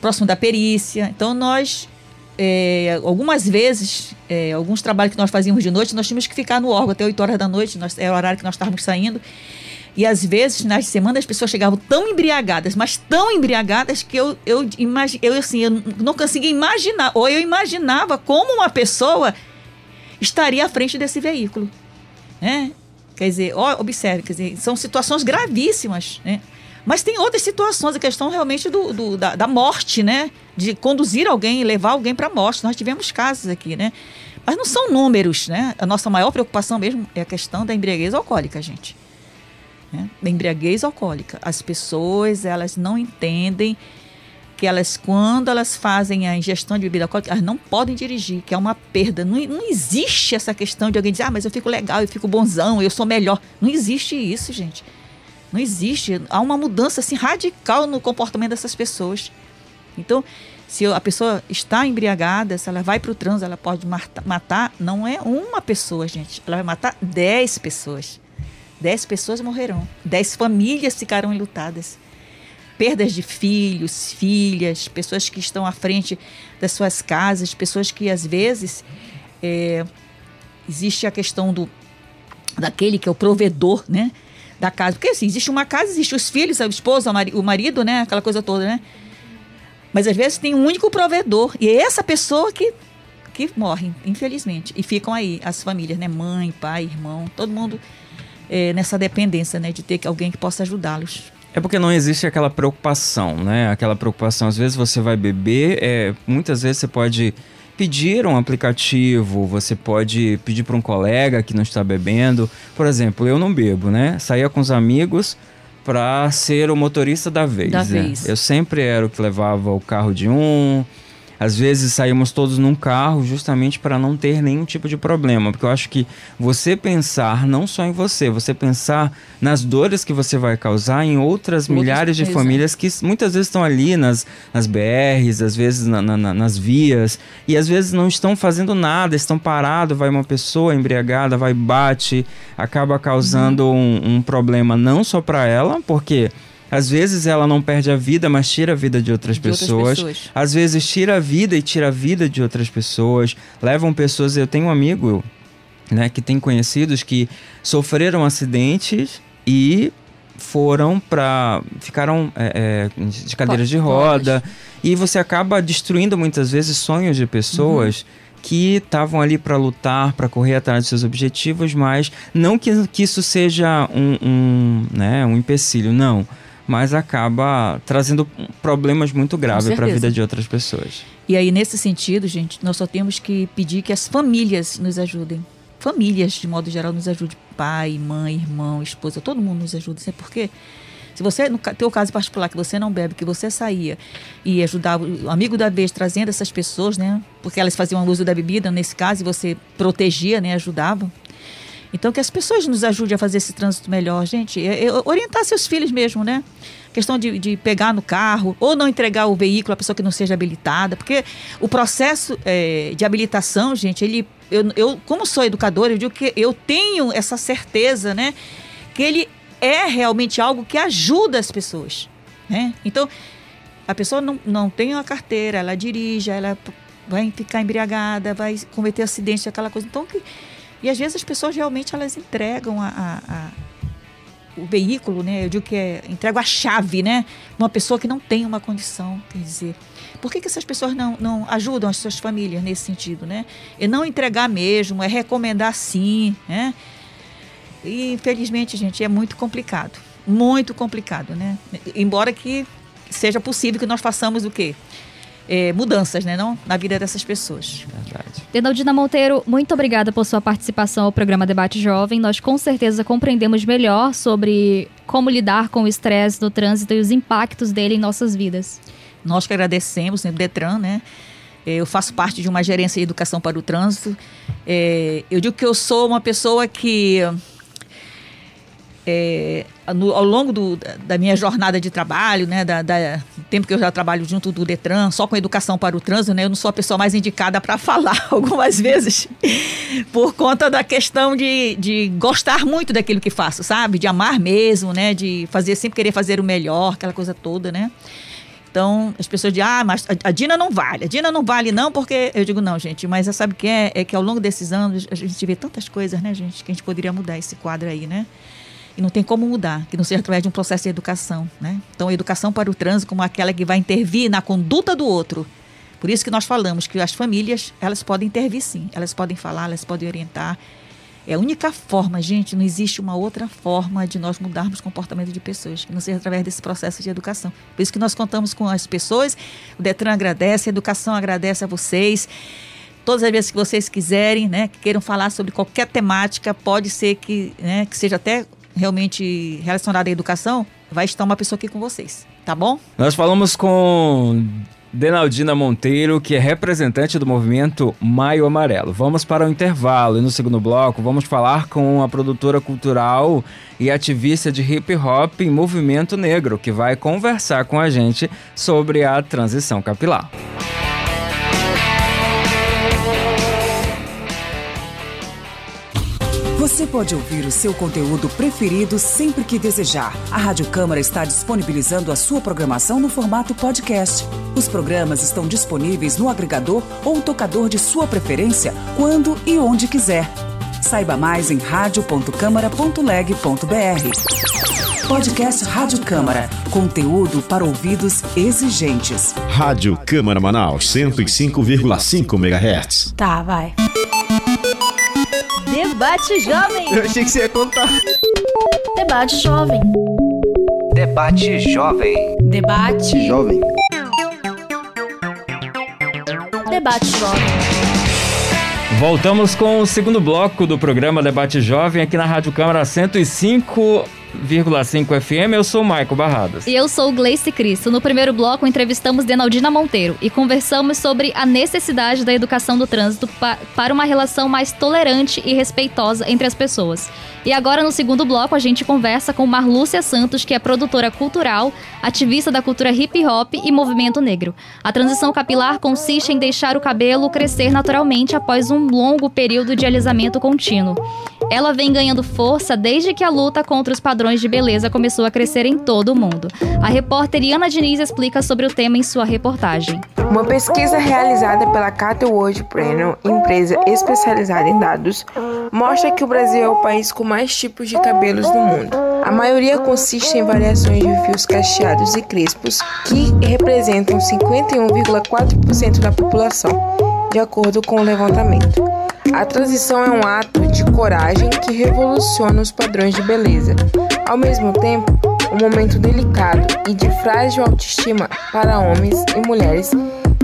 próximo da perícia. Então, nós, é, algumas vezes, é, alguns trabalhos que nós fazíamos de noite, nós tínhamos que ficar no órgão até 8 horas da noite, nós, era o horário que nós estávamos saindo. E às vezes, nas semanas, as pessoas chegavam tão embriagadas, mas tão embriagadas que eu, eu, imag, eu, assim, eu não conseguia imaginar, ou eu imaginava como uma pessoa estaria à frente desse veículo. Né? Quer dizer, ó, observe, quer dizer, são situações gravíssimas, né? Mas tem outras situações, a questão realmente do, do da, da, morte, né? De conduzir alguém, levar alguém para a morte. Nós tivemos casos aqui, né? Mas não são números, né? A nossa maior preocupação mesmo é a questão da embriaguez alcoólica, gente. Né? Embriaguez alcoólica. As pessoas, elas não entendem que elas, quando elas fazem a ingestão de bebida alcoólica, elas não podem dirigir, que é uma perda. Não, não existe essa questão de alguém dizer, ah, mas eu fico legal, eu fico bonzão, eu sou melhor. Não existe isso, gente. Não existe. Há uma mudança assim radical no comportamento dessas pessoas. Então, se a pessoa está embriagada, se ela vai para o trânsito, ela pode matar, não é uma pessoa, gente. Ela vai matar dez pessoas. Dez pessoas morrerão. Dez famílias ficarão enlutadas. Perdas de filhos, filhas, pessoas que estão à frente das suas casas, pessoas que às vezes é, existe a questão do daquele que é o provedor, né, da casa, porque assim existe uma casa, existe os filhos, a esposa, o marido, né, aquela coisa toda, né, mas às vezes tem um único provedor. E é essa pessoa que que morre, infelizmente, e ficam aí as famílias, né, mãe, pai, irmão, todo mundo é, nessa dependência, né, de ter alguém que possa ajudá-los. É porque não existe aquela preocupação, né? Aquela preocupação. Às vezes você vai beber, é, muitas vezes você pode pedir um aplicativo, você pode pedir para um colega que não está bebendo. Por exemplo, eu não bebo, né? Saía com os amigos para ser o motorista da vez. Da né? vez. Eu sempre era o que levava o carro de um, às vezes saímos todos num carro justamente para não ter nenhum tipo de problema, porque eu acho que você pensar não só em você, você pensar nas dores que você vai causar em outras milhares de famílias que muitas vezes estão ali nas, nas BRs, às vezes na, na, nas vias, e às vezes não estão fazendo nada, estão parados, vai uma pessoa embriagada, vai bate, acaba causando uhum. um, um problema não só para ela, porque às vezes ela não perde a vida, mas tira a vida de outras, de pessoas. outras pessoas. Às vezes tira a vida e tira a vida de outras pessoas. Levam pessoas. Eu tenho um amigo, né, que tem conhecidos que sofreram acidentes e foram para ficaram é, é, de cadeiras de roda e você acaba destruindo muitas vezes sonhos de pessoas. Uhum que estavam ali para lutar, para correr atrás dos seus objetivos, mas não que, que isso seja um, um, né, um empecilho, não mas acaba trazendo problemas muito graves para a vida de outras pessoas. E aí, nesse sentido, gente, nós só temos que pedir que as famílias nos ajudem. Famílias, de modo geral, nos ajudem. Pai, mãe, irmão, esposa, todo mundo nos ajuda. Sabe por quê? Se você, no teu caso particular, que você não bebe, que você saía e ajudava o amigo da vez trazendo essas pessoas, né? Porque elas faziam uso da bebida, nesse caso, e você protegia, né? Ajudava. Então, que as pessoas nos ajudem a fazer esse trânsito melhor, gente. É, é orientar seus filhos mesmo, né? Questão de, de, pegar no carro ou não entregar o veículo à pessoa que não seja habilitada, porque o processo é, de habilitação, gente, ele, eu, eu, como sou educadora, eu digo que eu tenho essa certeza, né? Que ele é realmente algo que ajuda as pessoas, né? Então, a pessoa não, não tem uma carteira, ela dirige, ela vai ficar embriagada, vai cometer acidente, aquela coisa. Então, que e às vezes as pessoas realmente elas entregam a, a, a o veículo, né? Eu digo que é, entregam a chave, né? Uma pessoa que não tem uma condição, quer dizer. Por que, que essas pessoas não, não ajudam as suas famílias nesse sentido, né? É não entregar mesmo, é recomendar sim, né? E infelizmente, gente, é muito complicado. Muito complicado, né? Embora que seja possível que nós façamos o quê? É, mudanças, né, não? Na vida dessas pessoas. Verdade. Denaldina Monteiro, muito obrigada por sua participação ao programa Debate Jovem. Nós com certeza compreendemos melhor sobre como lidar com o estresse do trânsito e os impactos dele em nossas vidas. Nós que agradecemos, né, Detran, né? É, eu faço parte de uma gerência de educação para o trânsito. É, eu digo que eu sou uma pessoa que é, no, ao longo do, da minha jornada de trabalho, né, da, da, tempo que eu já trabalho junto do Detran, só com educação para o trânsito, né, eu não sou a pessoa mais indicada para falar algumas vezes, por conta da questão de, de gostar muito daquilo que faço, sabe? De amar mesmo, né, de fazer sempre querer fazer o melhor, aquela coisa toda, né? Então, as pessoas dizem, ah, mas a, Dina não vale, a Dina não vale não, porque eu digo, não, gente, mas sabe o que é? É que ao longo desses anos a gente vê tantas coisas, né, gente, que a gente poderia mudar esse quadro aí, né? E não tem como mudar, que não seja através de um processo de educação. Né? Então, a educação para o trânsito como aquela que vai intervir na conduta do outro. Por isso que nós falamos que as famílias, elas podem intervir sim, elas podem falar, elas podem orientar. É a única forma, gente, não existe uma outra forma de nós mudarmos o comportamento de pessoas, que não seja através desse processo de educação. Por isso que nós contamos com as pessoas, o Detran agradece, a educação agradece a vocês todas as vezes que vocês quiserem, né, que queiram falar sobre qualquer temática, pode ser que, né, que seja até realmente relacionada à educação, vai estar uma pessoa aqui com vocês, tá bom? Nós falamos com Denaldina Monteiro, que é representante do movimento Maio Amarelo. Vamos para o intervalo e no segundo bloco vamos falar com a produtora cultural e ativista de hip hop em movimento negro, que vai conversar com a gente sobre a transição capilar. Você pode ouvir o seu conteúdo preferido sempre que desejar. A Rádio Câmara está disponibilizando a sua programação no formato podcast. Os programas estão disponíveis no agregador ou tocador de sua preferência, quando e onde quiser. Saiba mais em radio.câmara.leg.br. Podcast Rádio Câmara. Conteúdo para ouvidos exigentes. Rádio Câmara Manaus 105,5 MHz. Tá, vai. Debate Jovem. Eu achei que você ia contar. Debate Jovem. Debate Jovem. Debate. Jovem. Debate Jovem. Voltamos com o segundo bloco do programa Debate Jovem aqui na Rádio Câmara 105,5 FM. Eu sou Maico Barradas. E eu sou Gleice Cristo. No primeiro bloco, entrevistamos Denaldina Monteiro e conversamos sobre a necessidade da educação do trânsito pa para uma relação mais tolerante e respeitosa entre as pessoas. E agora, no segundo bloco, a gente conversa com Marlúcia Santos, que é produtora cultural, ativista da cultura hip hop e movimento negro. A transição capilar consiste em deixar o cabelo crescer naturalmente após um longo período de alisamento contínuo. Ela vem ganhando força desde que a luta contra os padrões de beleza começou a crescer em todo o mundo. A repórter Iana Diniz explica sobre o tema em sua reportagem. Uma pesquisa realizada pela Cato World Planner, empresa especializada em dados, mostra que o Brasil é o país com mais tipos de cabelos do mundo. A maioria consiste em variações de fios cacheados e crespos, que representam 51,4% da população, de acordo com o levantamento. A transição é um ato de coragem que revoluciona os padrões de beleza. Ao mesmo tempo, um momento delicado e de frágil autoestima para homens e mulheres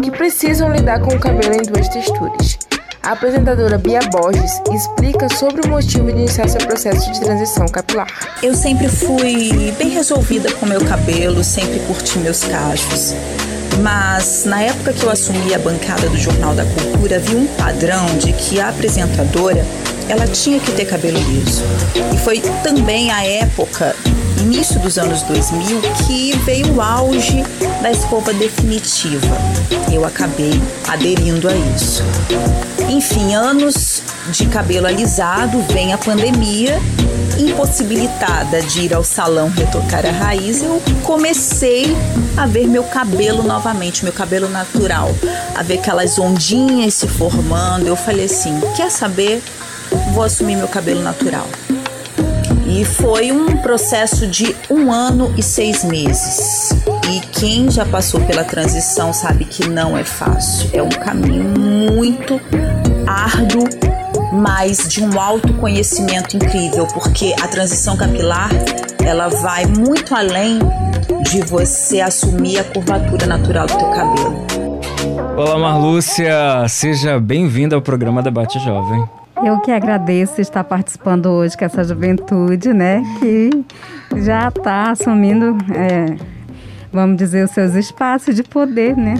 que precisam lidar com o cabelo em duas texturas. A apresentadora Bia Borges explica sobre o motivo de iniciar seu processo de transição capilar. Eu sempre fui bem resolvida com meu cabelo, sempre curti meus cachos. Mas na época que eu assumi a bancada do Jornal da Cultura, vi um padrão de que a apresentadora ela tinha que ter cabelo liso. E foi também a época, início dos anos 2000, que veio o auge da escova definitiva. Eu acabei aderindo a isso. Enfim, anos de cabelo alisado, vem a pandemia, impossibilitada de ir ao salão retocar a raiz, eu comecei a ver meu cabelo novamente, meu cabelo natural, a ver aquelas ondinhas se formando. Eu falei assim: quer saber? Vou assumir meu cabelo natural. E foi um processo de um ano e seis meses. E quem já passou pela transição sabe que não é fácil. É um caminho muito árduo, mas de um autoconhecimento incrível, porque a transição capilar ela vai muito além de você assumir a curvatura natural do teu cabelo. Olá, Marlúcia, seja bem-vinda ao programa Debate Jovem. Eu que agradeço estar participando hoje com essa juventude, né, que já está assumindo, é, vamos dizer, os seus espaços de poder, né,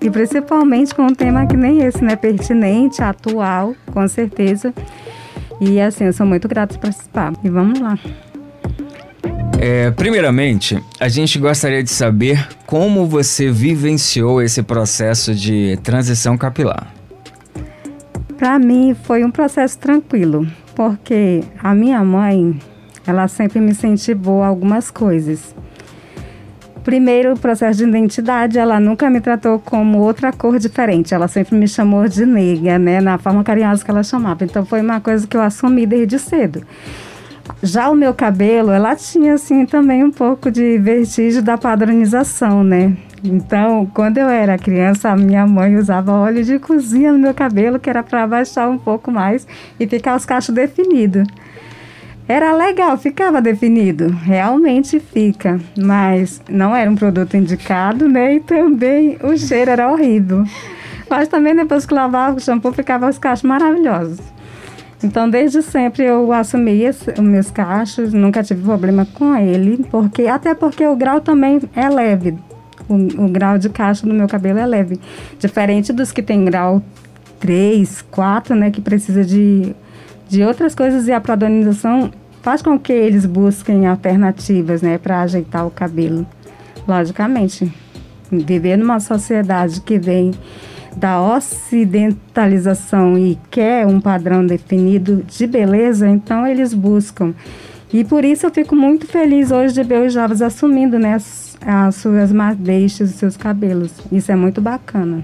e principalmente com um tema que nem esse, né, pertinente, atual, com certeza. E assim, eu sou muito grata por participar. E vamos lá. É, primeiramente, a gente gostaria de saber como você vivenciou esse processo de transição capilar. Para mim foi um processo tranquilo, porque a minha mãe, ela sempre me incentivou algumas coisas. Primeiro, o processo de identidade, ela nunca me tratou como outra cor diferente. Ela sempre me chamou de negra, né, na forma carinhosa que ela chamava. Então foi uma coisa que eu assumi desde cedo. Já o meu cabelo, ela tinha assim também um pouco de vertigem da padronização, né? Então, quando eu era criança, a minha mãe usava óleo de cozinha no meu cabelo, que era para abaixar um pouco mais e ficar os cachos definidos. Era legal, ficava definido, realmente fica, mas não era um produto indicado, né? E também o cheiro era horrível. Mas também depois que lavava o shampoo, ficava os cachos maravilhosos. Então, desde sempre eu assumi os meus cachos, nunca tive problema com ele, porque até porque o grau também é leve. O, o grau de cacho do meu cabelo é leve. Diferente dos que tem grau 3, 4, né, que precisa de, de outras coisas e a padronização faz com que eles busquem alternativas, né, para ajeitar o cabelo. Logicamente, viver numa sociedade que vem da ocidentalização e quer um padrão definido de beleza, então eles buscam. E por isso eu fico muito feliz hoje de ver os jovens assumindo né, as, as suas madeixas, os seus cabelos. Isso é muito bacana.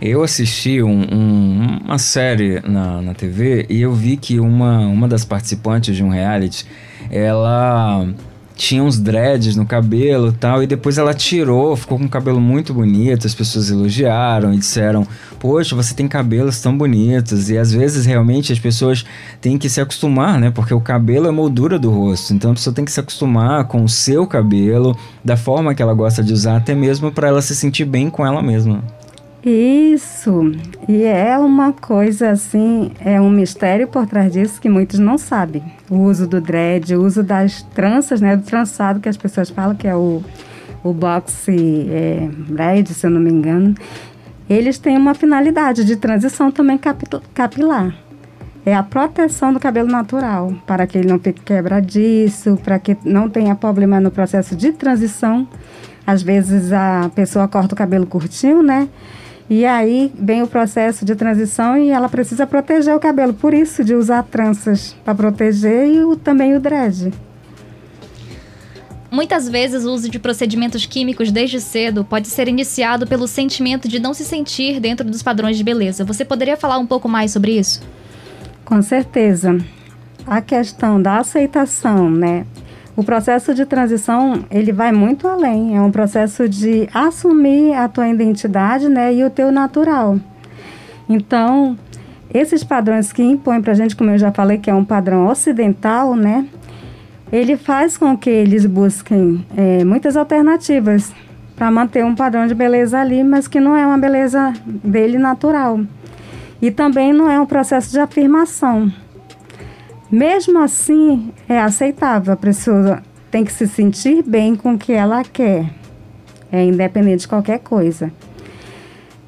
Eu assisti um, um, uma série na, na TV e eu vi que uma, uma das participantes de um reality, ela tinha uns dreads no cabelo tal, e depois ela tirou, ficou com um cabelo muito bonito, as pessoas elogiaram e disseram, poxa, você tem cabelos tão bonitos, e às vezes realmente as pessoas têm que se acostumar, né, porque o cabelo é moldura do rosto, então a pessoa tem que se acostumar com o seu cabelo, da forma que ela gosta de usar, até mesmo para ela se sentir bem com ela mesma. Isso, e é uma coisa assim, é um mistério por trás disso que muitos não sabem. O uso do dread, o uso das tranças, né, do trançado que as pessoas falam que é o, o boxe é, dread, se eu não me engano. Eles têm uma finalidade de transição também capilar. É a proteção do cabelo natural, para que ele não fique quebradiço, para que não tenha problema no processo de transição. Às vezes a pessoa corta o cabelo curtinho, né? E aí vem o processo de transição e ela precisa proteger o cabelo, por isso de usar tranças para proteger e o, também o dread. Muitas vezes o uso de procedimentos químicos desde cedo pode ser iniciado pelo sentimento de não se sentir dentro dos padrões de beleza. Você poderia falar um pouco mais sobre isso? Com certeza. A questão da aceitação, né? O processo de transição, ele vai muito além. É um processo de assumir a tua identidade, né, e o teu natural. Então, esses padrões que impõem para a gente, como eu já falei, que é um padrão ocidental, né, ele faz com que eles busquem é, muitas alternativas para manter um padrão de beleza ali, mas que não é uma beleza dele natural. E também não é um processo de afirmação. Mesmo assim, é aceitável. A pessoa tem que se sentir bem com o que ela quer, é independente de qualquer coisa.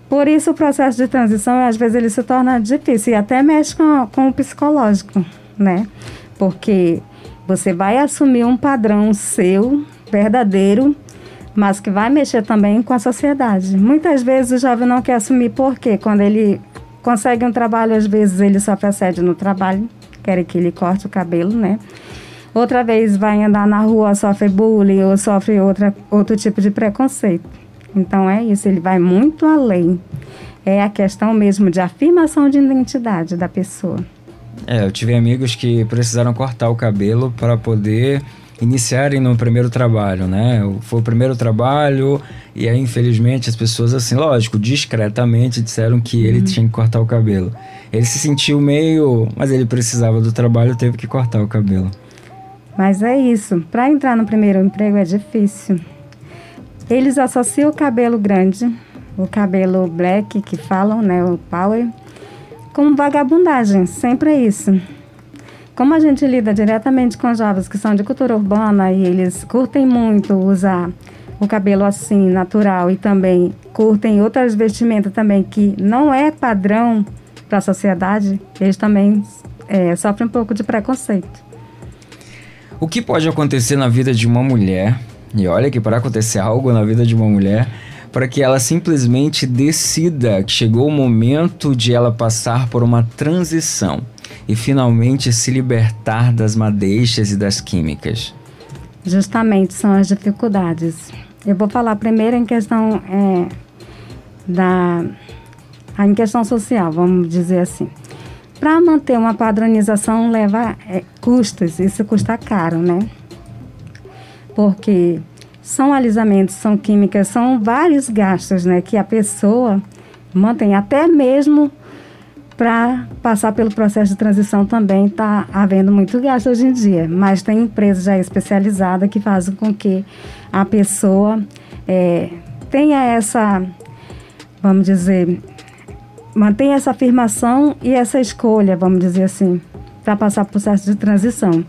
Por isso, o processo de transição, às vezes, ele se torna difícil e até mexe com, com o psicológico, né? Porque você vai assumir um padrão seu, verdadeiro, mas que vai mexer também com a sociedade. Muitas vezes o jovem não quer assumir porque quando ele consegue um trabalho, às vezes ele sofre assédio no trabalho, querem que ele corte o cabelo, né? Outra vez vai andar na rua, sofre bullying ou sofre outra, outro tipo de preconceito. Então é isso, ele vai muito além. É a questão mesmo de afirmação de identidade da pessoa. É, eu tive amigos que precisaram cortar o cabelo para poder iniciarem no primeiro trabalho, né? Foi o primeiro trabalho e aí, infelizmente, as pessoas, assim, lógico, discretamente disseram que ele uhum. tinha que cortar o cabelo. Ele se sentiu meio. Mas ele precisava do trabalho, teve que cortar o cabelo. Mas é isso. Para entrar no primeiro emprego é difícil. Eles associam o cabelo grande, o cabelo black que falam, né? O power, com vagabundagem. Sempre é isso. Como a gente lida diretamente com jovens que são de cultura urbana e eles curtem muito usar o cabelo assim, natural, e também curtem outras vestimentas também que não é padrão para a sociedade, eles também é, sofrem um pouco de preconceito. O que pode acontecer na vida de uma mulher, e olha que para acontecer algo na vida de uma mulher, para que ela simplesmente decida que chegou o momento de ela passar por uma transição e finalmente se libertar das madeixas e das químicas? Justamente são as dificuldades. Eu vou falar primeiro em questão é, da em questão social, vamos dizer assim. Para manter uma padronização leva é, custos, isso custa caro, né? Porque são alisamentos, são químicas, são vários gastos, né? Que a pessoa mantém até mesmo para passar pelo processo de transição também está havendo muito gasto hoje em dia, mas tem empresas já especializadas que fazem com que a pessoa é, tenha essa, vamos dizer, mantém essa afirmação e essa escolha, vamos dizer assim, para passar por processo de transição.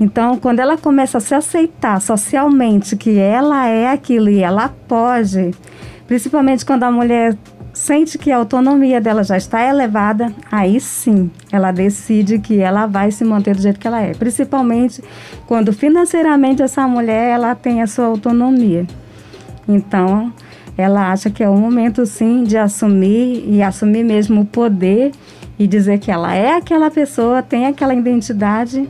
Então, quando ela começa a se aceitar socialmente que ela é aquilo e ela pode, principalmente quando a mulher sente que a autonomia dela já está elevada, aí sim ela decide que ela vai se manter do jeito que ela é. Principalmente quando financeiramente essa mulher ela tem a sua autonomia. Então, ela acha que é o momento sim de assumir e assumir mesmo o poder e dizer que ela é aquela pessoa, tem aquela identidade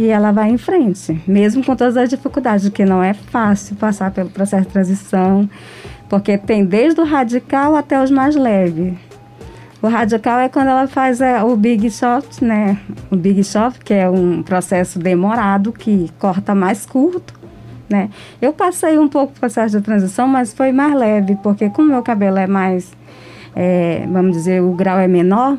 e ela vai em frente, mesmo com todas as dificuldades, que não é fácil passar pelo processo de transição, porque tem desde o radical até os mais leves. O radical é quando ela faz é, o Big Shot, né? O Big Shot, que é um processo demorado, que corta mais curto, né? Eu passei um pouco o processo de transição, mas foi mais leve, porque como meu cabelo é mais, é, vamos dizer, o grau é menor,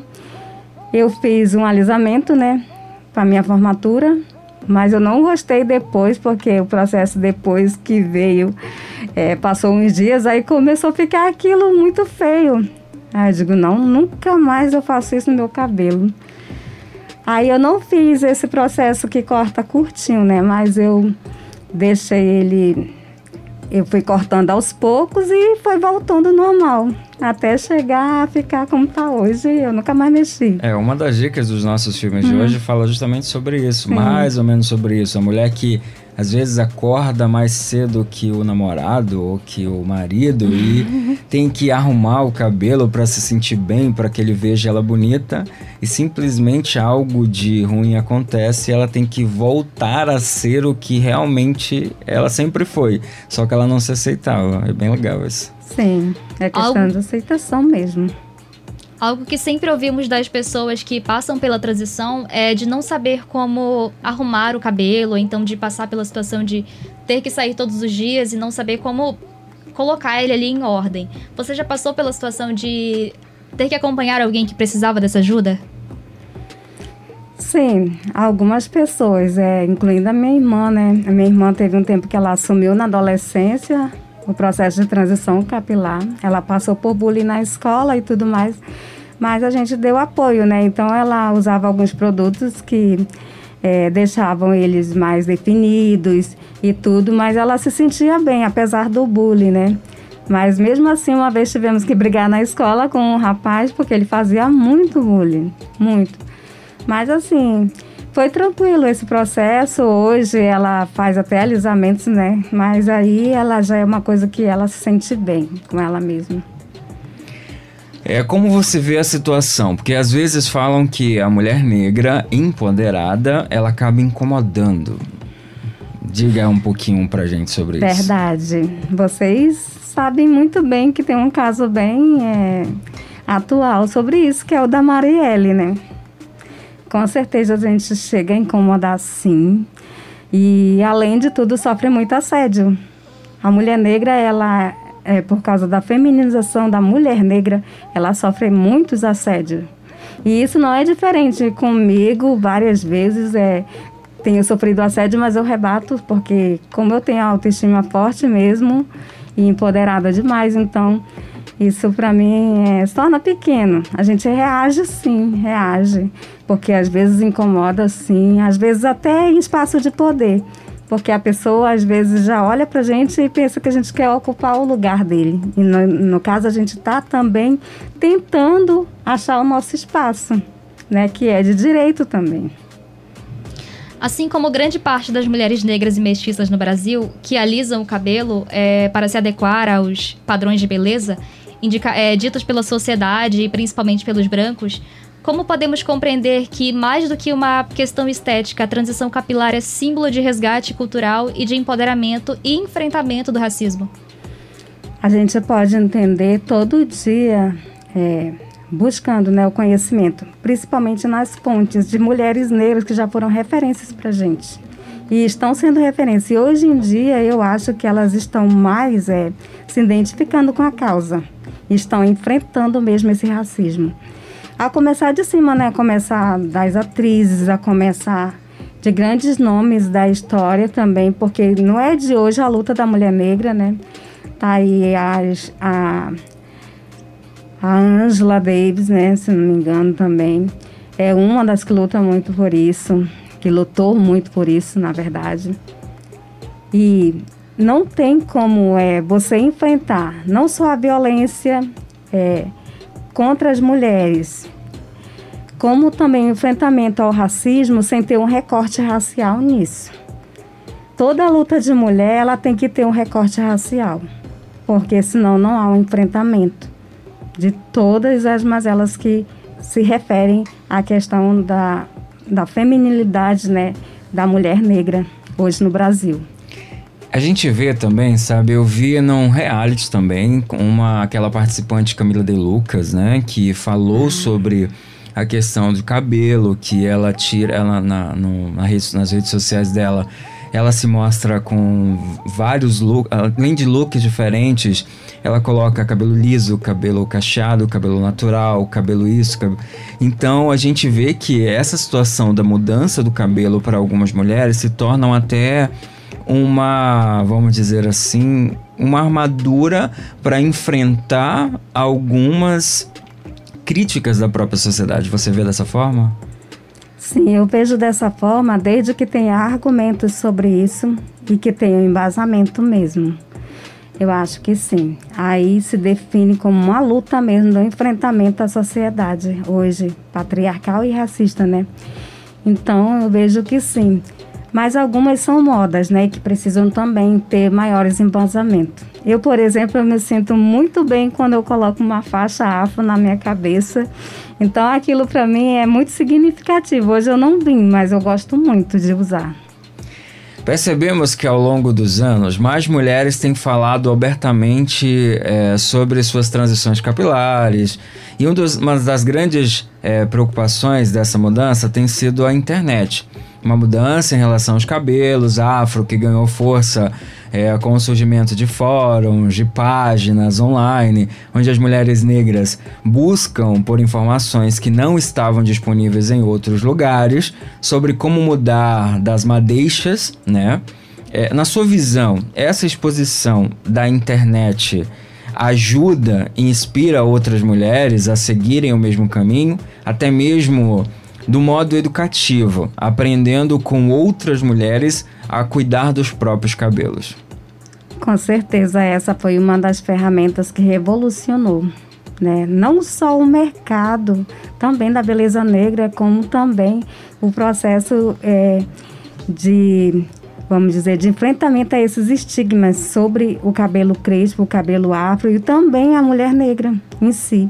eu fiz um alisamento, né? Para minha formatura, mas eu não gostei depois, porque o processo depois que veio, é, passou uns dias, aí começou a ficar aquilo muito feio. Aí eu digo, não, nunca mais eu faço isso no meu cabelo. Aí eu não fiz esse processo que corta curtinho, né? Mas eu deixei ele eu fui cortando aos poucos e foi voltando normal. Até chegar a ficar como está hoje, eu nunca mais mexi. É, uma das dicas dos nossos filmes de Uhum. hoje fala justamente sobre isso, Sim. mais ou menos sobre isso. A mulher que às vezes acorda mais cedo que o namorado ou que o marido e tem que arrumar o cabelo para se sentir bem, para que ele veja ela bonita e simplesmente algo de ruim acontece e ela tem que voltar a ser o que realmente ela sempre foi, só que ela não se aceitava. É bem legal isso. Sim, é questão Algo- de aceitação mesmo. Algo que sempre ouvimos das pessoas que passam pela transição é de não saber como arrumar o cabelo, ou então de passar pela situação de ter que sair todos os dias e não saber como colocar ele ali em ordem. Você já passou pela situação de ter que acompanhar alguém que precisava dessa ajuda? Sim, algumas pessoas, é, incluindo a minha irmã, né? A minha irmã teve um tempo que ela assumiu na adolescência o processo de transição capilar. Ela passou por bullying na escola e tudo mais, mas a gente deu apoio, né? Então ela usava alguns produtos que é, deixavam eles mais definidos e tudo, mas ela se sentia bem, apesar do bullying, né? Mas mesmo assim, uma vez tivemos que brigar na escola com um rapaz, porque ele fazia muito bullying, muito. Mas assim, foi tranquilo esse processo. Hoje ela faz até alisamentos, né? Mas aí ela já é uma coisa que ela se sente bem com ela mesma. É como você vê a situação, porque às vezes falam que a mulher negra empoderada, ela acaba incomodando. Diga um pouquinho pra gente sobre isso. Verdade. Vocês sabem muito bem que tem um caso bem é, atual sobre isso, que é o da Marielle, né? Com certeza a gente chega a incomodar sim. E além de tudo, sofre muito assédio. A mulher negra, ela, é, por causa da feminização da mulher negra, ela sofre muitos assédios. E isso não é diferente comigo, várias vezes. É, tenho sofrido assédio, mas eu rebato, porque como eu tenho autoestima forte mesmo e empoderada demais, então isso para mim é, se torna pequeno. A gente reage sim, reage, porque às vezes incomoda sim, às vezes até em espaço de poder, porque a pessoa às vezes já olha pra gente e pensa que a gente quer ocupar o lugar dele. E no, no caso a gente está também tentando achar o nosso espaço, né, que é de direito também. Assim como grande parte das mulheres negras e mestiças no Brasil que alisam o cabelo é, para se adequar aos padrões de beleza indica, é, ditos pela sociedade e principalmente pelos brancos, como podemos compreender que, mais do que uma questão estética, a transição capilar é símbolo de resgate cultural e de empoderamento e enfrentamento do racismo? A gente pode entender todo dia é, buscando né, o conhecimento, principalmente nas fontes de mulheres negras que já foram referências para gente e estão sendo referência. E hoje em dia eu acho que elas estão mais é, se identificando com a causa, estão enfrentando mesmo esse racismo. A começar de cima, né? A começar das atrizes, a começar de grandes nomes da história também, porque não é de hoje a luta da mulher negra, né? Tá aí as, a, A Angela Davis, né, se não me engano também, é uma das que luta muito por isso, que lutou muito por isso, na verdade. E não tem como é, você enfrentar não só a violência é, contra as mulheres, como também o enfrentamento ao racismo sem ter um recorte racial nisso. Toda luta de mulher ela tem que ter um recorte racial, porque senão não há um enfrentamento de todas as mazelas que se referem à questão da, da feminilidade né, da mulher negra hoje no Brasil. A gente vê também, sabe, eu vi num reality também, com uma, aquela participante Camila De Lucas, né, que falou sobre a questão do cabelo, que ela tira, ela na, no, na rede, nas redes sociais dela, ela se mostra com vários looks, além de looks diferentes, ela coloca cabelo liso, cabelo cacheado, cabelo natural, cabelo isso. Cabelo... Então a gente vê que essa situação da mudança do cabelo para algumas mulheres se tornam até uma, vamos dizer assim, uma armadura para enfrentar algumas críticas da própria sociedade. Você vê dessa forma? Sim, eu vejo dessa forma desde que tenha argumentos sobre isso e que tenha um embasamento mesmo. Eu acho que sim. Aí se define como uma luta mesmo do enfrentamento à sociedade hoje, patriarcal e racista, né? Então eu vejo que sim mas algumas são modas, né, que precisam também ter maiores embasamentos. Eu, por exemplo, eu me sinto muito bem quando eu coloco uma faixa afro na minha cabeça. Então, aquilo para mim é muito significativo. Hoje eu não vim, mas eu gosto muito de usar. Percebemos que ao longo dos anos, mais mulheres têm falado abertamente é, sobre suas transições capilares. E um uma das grandes é, preocupações dessa mudança tem sido a internet uma mudança em relação aos cabelos, afro que ganhou força é, com o surgimento de fóruns, de páginas online, onde as mulheres negras buscam por informações que não estavam disponíveis em outros lugares sobre como mudar das madeixas, né? É, na sua visão, essa exposição da internet ajuda e inspira outras mulheres a seguirem o mesmo caminho, até mesmo do modo educativo, aprendendo com outras mulheres a cuidar dos próprios cabelos. Com certeza, essa foi uma das ferramentas que revolucionou. Né? Não só o mercado também da beleza negra, como também o processo é, de, vamos dizer, de enfrentamento a esses estigmas sobre o cabelo crespo, o cabelo afro e também a mulher negra em si.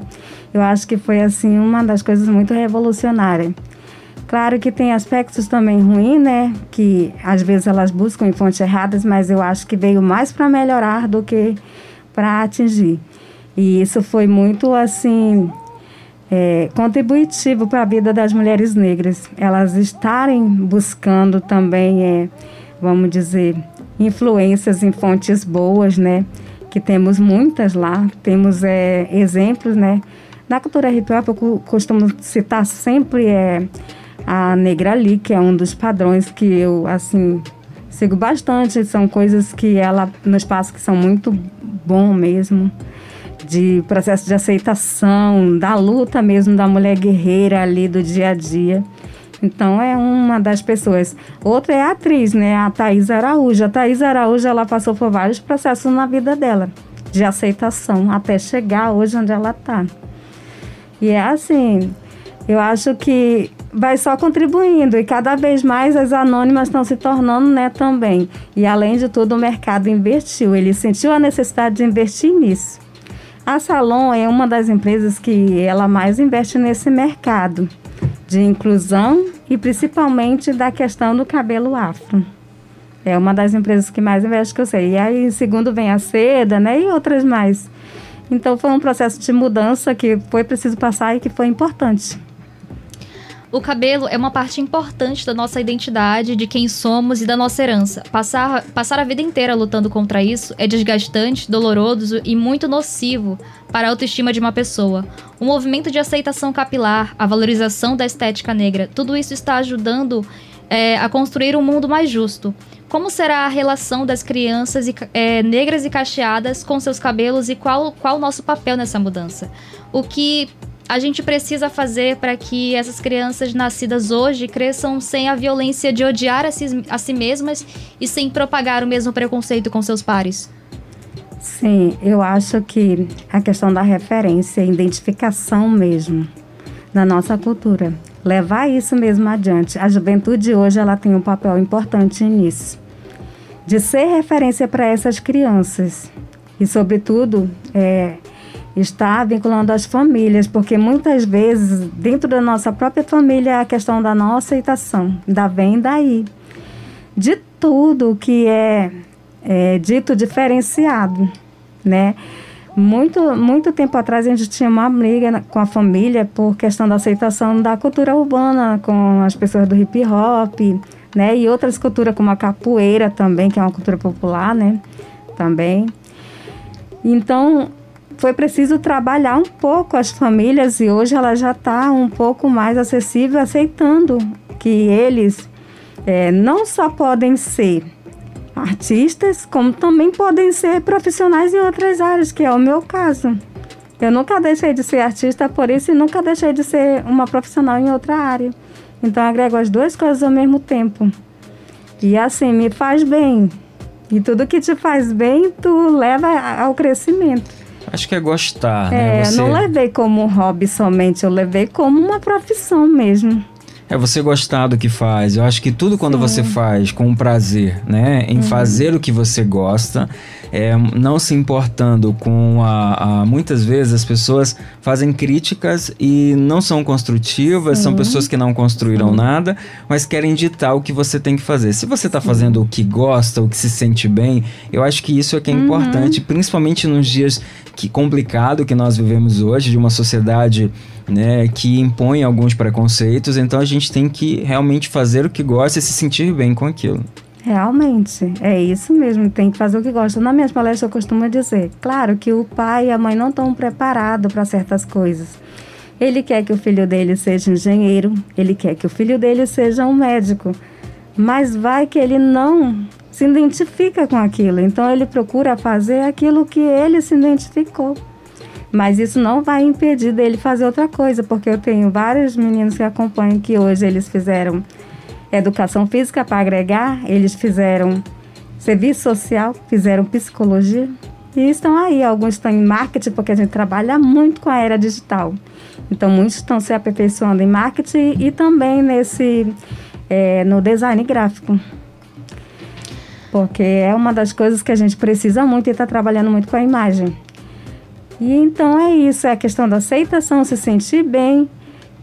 Eu acho que foi assim uma das coisas muito revolucionárias. Claro que tem aspectos também ruins, né? Que às vezes elas buscam em fontes erradas, mas eu acho que veio mais para melhorar do que para atingir. E isso foi muito assim é, contributivo para a vida das mulheres negras. Elas estarem buscando também, é, vamos dizer, influências em fontes boas, né? Que temos muitas lá, temos é, exemplos, né? Na cultura hop eu costumo citar sempre é, a Negra Ali, que é um dos padrões que eu, assim, sigo bastante. São coisas que ela nos passa que são muito bom mesmo. De processo de aceitação, da luta mesmo da mulher guerreira ali do dia a dia. Então é uma das pessoas. Outra é a atriz, né? A Thais Araújo. A Thais Araújo, ela passou por vários processos na vida dela, de aceitação, até chegar hoje onde ela está. E é assim, eu acho que vai só contribuindo e cada vez mais as anônimas estão se tornando, né, também. E além de tudo, o mercado investiu, ele sentiu a necessidade de investir nisso. A Salon é uma das empresas que ela mais investe nesse mercado de inclusão e principalmente da questão do cabelo afro. É uma das empresas que mais investe que eu sei. E aí, segundo vem a seda, né, e outras mais. Então foi um processo de mudança que foi preciso passar e que foi importante. O cabelo é uma parte importante da nossa identidade, de quem somos e da nossa herança. Passar, passar a vida inteira lutando contra isso é desgastante, doloroso e muito nocivo para a autoestima de uma pessoa. O movimento de aceitação capilar, a valorização da estética negra, tudo isso está ajudando é, a construir um mundo mais justo. Como será a relação das crianças e, é, negras e cacheadas com seus cabelos e qual, qual o nosso papel nessa mudança? O que a gente precisa fazer para que essas crianças nascidas hoje cresçam sem a violência de odiar a si, a si mesmas e sem propagar o mesmo preconceito com seus pares? Sim, eu acho que a questão da referência, identificação mesmo da nossa cultura, levar isso mesmo adiante. A juventude hoje ela tem um papel importante nisso, de ser referência para essas crianças e, sobretudo, é, está vinculando as famílias, porque muitas vezes, dentro da nossa própria família, a questão da não aceitação, da vem daí. De tudo que é, é dito diferenciado, né? Muito, muito tempo atrás a gente tinha uma briga com a família por questão da aceitação da cultura urbana, com as pessoas do hip hop, né? E outras culturas como a capoeira também, que é uma cultura popular, né? Também. Então, foi preciso trabalhar um pouco as famílias e hoje ela já está um pouco mais acessível, aceitando que eles é, não só podem ser artistas, como também podem ser profissionais em outras áreas, que é o meu caso. Eu nunca deixei de ser artista por isso e nunca deixei de ser uma profissional em outra área. Então agrego as duas coisas ao mesmo tempo. E assim, me faz bem. E tudo que te faz bem, tu leva ao crescimento. Acho que é gostar, né? É, Você... não levei como hobby somente, eu levei como uma profissão mesmo. É você gostar do que faz. Eu acho que tudo quando Sim. você faz com prazer, né? Em uhum. fazer o que você gosta, é, não se importando com a, a, Muitas vezes as pessoas fazem críticas e não são construtivas, são pessoas que não construíram Sim. nada, mas querem ditar o que você tem que fazer. Se você está fazendo o que gosta, o que se sente bem, eu acho que isso é que é uhum. importante, principalmente nos dias que complicado que nós vivemos hoje, de uma sociedade né, que impõe alguns preconceitos, então a gente tem que realmente fazer o que gosta e se sentir bem com aquilo. Realmente, é isso mesmo, tem que fazer o que gosta. Na minha palestra eu costumo dizer, claro que o pai e a mãe não estão preparados para certas coisas. Ele quer que o filho dele seja engenheiro, ele quer que o filho dele seja um médico, mas vai que ele não se identifica com aquilo, então ele procura fazer aquilo que ele se identificou. Mas isso não vai impedir dele fazer outra coisa, porque eu tenho vários meninos que acompanham que hoje eles fizeram educação física para agregar, eles fizeram serviço social, fizeram psicologia e estão aí. Alguns estão em marketing, porque a gente trabalha muito com a era digital. Então, muitos estão se aperfeiçoando em marketing e também nesse é, no design gráfico. Porque é uma das coisas que a gente precisa muito e está trabalhando muito com a imagem. E então é isso, é a questão da aceitação, se sentir bem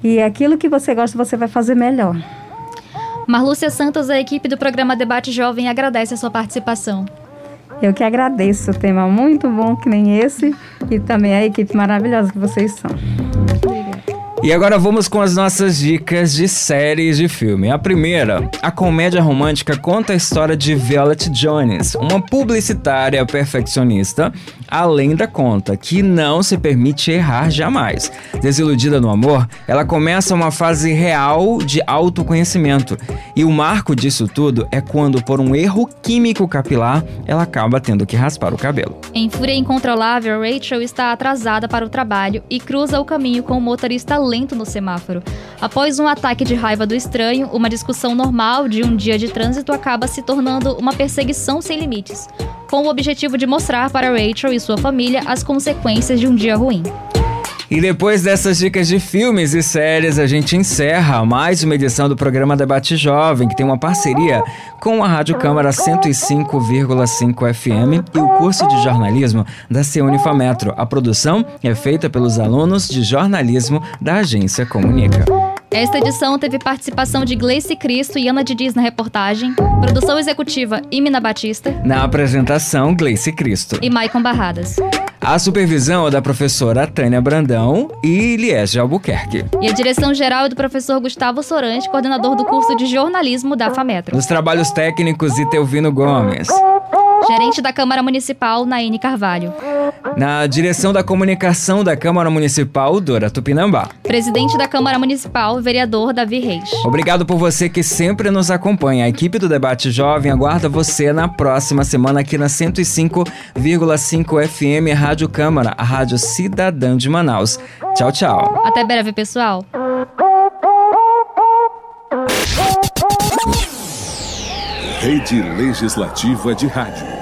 e aquilo que você gosta você vai fazer melhor. Marlúcia Santos, a equipe do programa Debate Jovem agradece a sua participação. Eu que agradeço, o tema muito bom que nem esse e também a equipe maravilhosa que vocês são. E agora vamos com as nossas dicas de séries de filme. A primeira, a comédia romântica conta a história de Violet Jones, uma publicitária perfeccionista além da conta, que não se permite errar jamais. Desiludida no amor, ela começa uma fase real de autoconhecimento. E o marco disso tudo é quando, por um erro químico capilar, ela acaba tendo que raspar o cabelo. Em fúria incontrolável, Rachel está atrasada para o trabalho e cruza o caminho com o motorista lento no semáforo. Após um ataque de raiva do estranho, uma discussão normal de um dia de trânsito acaba se tornando uma perseguição sem limites, com o objetivo de mostrar para Rachel e sua família as consequências de um dia ruim. E depois dessas dicas de filmes e séries, a gente encerra mais uma edição do programa Debate Jovem, que tem uma parceria com a Rádio Câmara 105,5 FM e o curso de jornalismo da Ceunifametro. A produção é feita pelos alunos de jornalismo da agência Comunica. Esta edição teve participação de Gleice Cristo e Ana Didiz na reportagem, produção executiva Imina Batista. Na apresentação, Gleice Cristo. E Maicon Barradas. A supervisão é da professora Tânia Brandão e Liege Albuquerque. E a direção geral é do professor Gustavo Sorante, coordenador do curso de jornalismo da FAMETRO. Nos trabalhos técnicos, Itelvino Gomes. Gerente da Câmara Municipal, Naine Carvalho. Na direção da comunicação da Câmara Municipal, Dora Tupinambá. Presidente da Câmara Municipal, vereador Davi Reis. Obrigado por você que sempre nos acompanha. A equipe do Debate Jovem aguarda você na próxima semana aqui na 105,5 FM Rádio Câmara, a Rádio Cidadã de Manaus. Tchau, tchau. Até breve, pessoal. Rede Legislativa de Rádio.